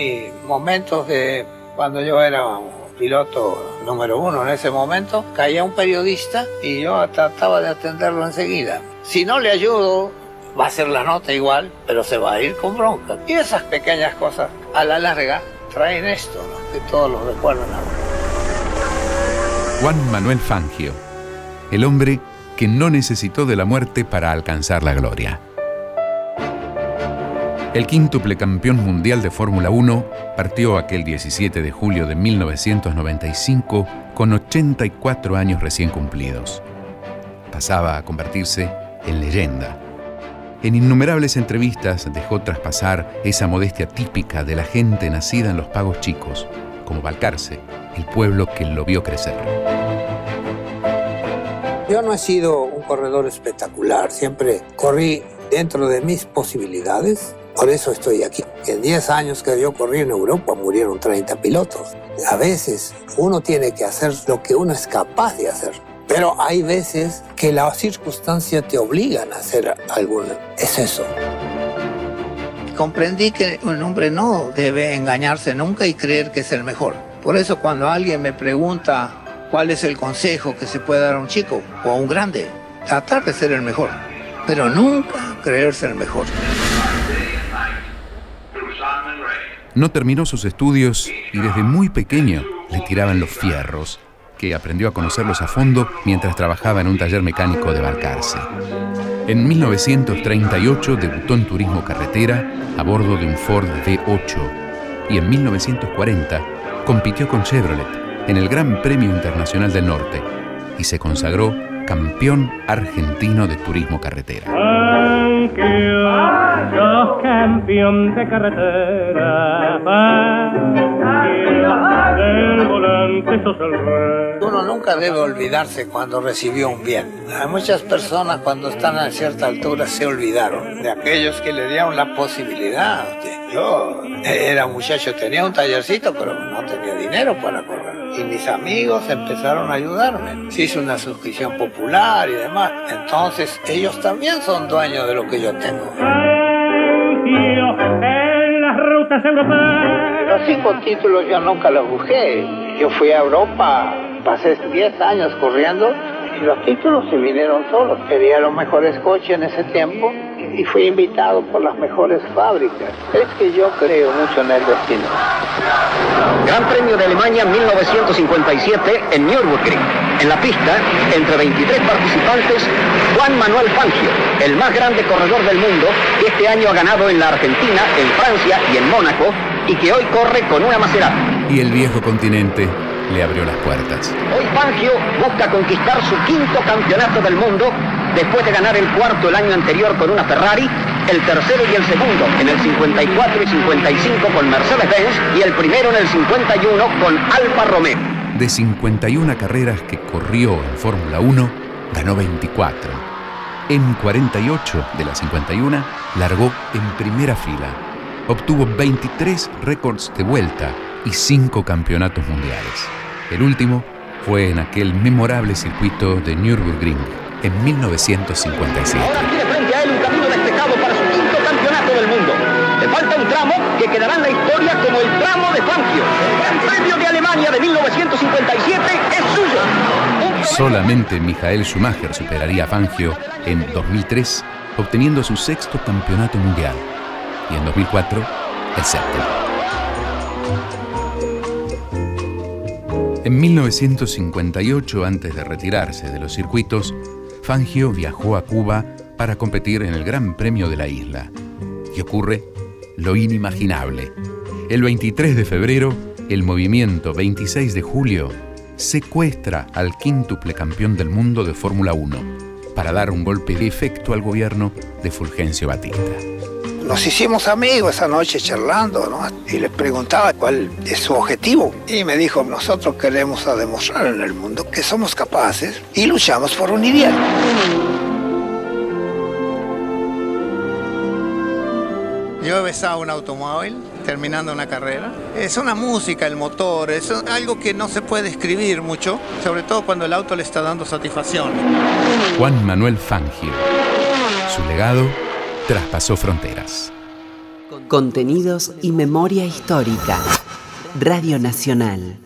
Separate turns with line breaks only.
mis momentos de cuando yo era piloto número uno en ese momento, caía un periodista y yo trataba de atenderlo enseguida. Si no le ayudo, va a ser la nota igual, pero se va a ir con bronca. Y esas pequeñas cosas, a la larga, traen esto, ¿no? que todos lo recuerdan.
Juan Manuel Fangio, el hombre que no necesitó de la muerte para alcanzar la gloria. El quíntuple campeón mundial de Fórmula 1 partió aquel 17 de julio de 1995 con 84 años recién cumplidos. Pasaba a convertirse en leyenda. En innumerables entrevistas dejó traspasar esa modestia típica de la gente nacida en los pagos chicos, como Balcarce, el pueblo que lo vio crecer.
Yo no he sido un corredor espectacular, siempre corrí dentro de mis posibilidades, por eso estoy aquí. En 10 años que yo corrí en Europa murieron 30 pilotos. A veces uno tiene que hacer lo que uno es capaz de hacer. Pero hay veces que las circunstancias te obligan a hacer algo. Es eso. Comprendí que un hombre no debe engañarse nunca y creer que es el mejor. Por eso cuando alguien me pregunta ¿Cuál es el consejo que se puede dar a un chico o a un grande? Tratar de ser el mejor, pero nunca creerse el mejor.
No terminó sus estudios y desde muy pequeño le tiraban los fierros, que aprendió a conocerlos a fondo mientras trabajaba en un taller mecánico de Balcarce. En 1938 debutó en turismo carretera a bordo de un Ford V8 y en 1940 compitió con Chevrolet en el Gran Premio Internacional del Norte y se consagró campeón argentino de turismo carretera. campeón de carretera.
Uno nunca debe olvidarse cuando recibió un bien. Hay muchas personas cuando están a cierta altura se olvidaron de aquellos que le dieron la posibilidad. Yo era muchacho, tenía un tallercito, pero no tenía dinero para correr y mis amigos empezaron a ayudarme. Se hizo una suscripción popular y demás. Entonces ellos también son dueños de lo que yo tengo. Los cinco títulos yo nunca los busqué. Yo fui a Europa, pasé 10 años corriendo y los títulos se vinieron solos. Tenía los mejores coches en ese tiempo y fui invitado por las mejores fábricas. Es que yo creo mucho en el destino.
Gran Premio de Alemania 1957 en Nürburgring. En la pista, entre 23 participantes, Juan Manuel Fangio, el más grande corredor del mundo, que este año ha ganado en la Argentina, en Francia y en Mónaco, y que hoy corre con una Maserati.
Y el viejo continente le abrió las puertas.
Hoy Fangio busca conquistar su quinto campeonato del mundo después de ganar el cuarto el año anterior con una Ferrari, el tercero y el segundo en el 54 y 55 con Mercedes-Benz y el primero en el 51 con Alfa Romeo.
De 51 carreras que corrió en Fórmula 1, ganó 24. En 48 de las 51 largó en primera fila. Obtuvo 23 récords de vuelta y 5 campeonatos mundiales. El último fue en aquel memorable circuito de Nürburgring en 1957.
Ahora tiene frente a él un camino despejado para su quinto campeonato del mundo. Le falta un tramo que quedará en la historia como el tramo de Fangio. El premio de Alemania de 1957 es suyo.
Solamente Michael Schumacher superaría a Fangio en 2003, obteniendo su sexto campeonato mundial. Y en 2004, el séptimo. En 1958, antes de retirarse de los circuitos, Fangio viajó a Cuba para competir en el Gran Premio de la isla. Y ocurre lo inimaginable. El 23 de febrero, el movimiento 26 de julio secuestra al quíntuple campeón del mundo de Fórmula 1 para dar un golpe de efecto al gobierno de Fulgencio Batista.
Nos hicimos amigos esa noche charlando, ¿no? Y le preguntaba cuál es su objetivo. Y me dijo, nosotros queremos demostrar en el mundo que somos capaces y luchamos por un ideal. Yo he besado un automóvil terminando una carrera. Es una música, el motor, es algo que no se puede escribir mucho, sobre todo cuando el auto le está dando satisfacción.
Juan Manuel Fangio. Su legado traspasó fronteras.
Contenidos y memoria histórica. Radio Nacional.